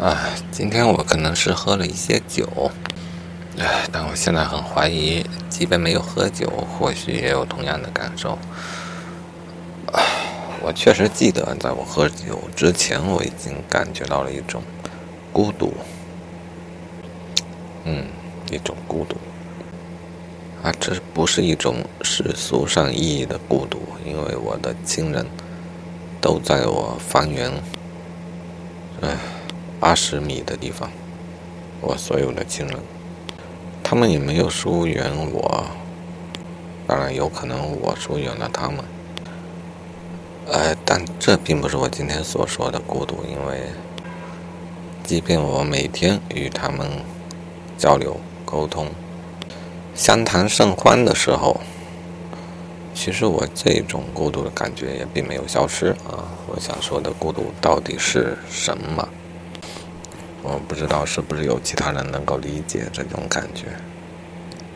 啊，今天我可能是喝了一些酒，哎，但我现在很怀疑，即便没有喝酒，或许也有同样的感受。啊，我确实记得，在我喝酒之前，我已经感觉到了一种孤独，嗯，一种孤独。啊，这不是一种世俗上意义的孤独，因为我的亲人都在我方圆，哎。八十米的地方，我所有的亲人，他们也没有疏远我，当然有可能我疏远了他们，呃，但这并不是我今天所说的孤独，因为，即便我每天与他们交流沟通、相谈甚欢的时候，其实我这种孤独的感觉也并没有消失啊。我想说的孤独到底是什么？我不知道是不是有其他人能够理解这种感觉。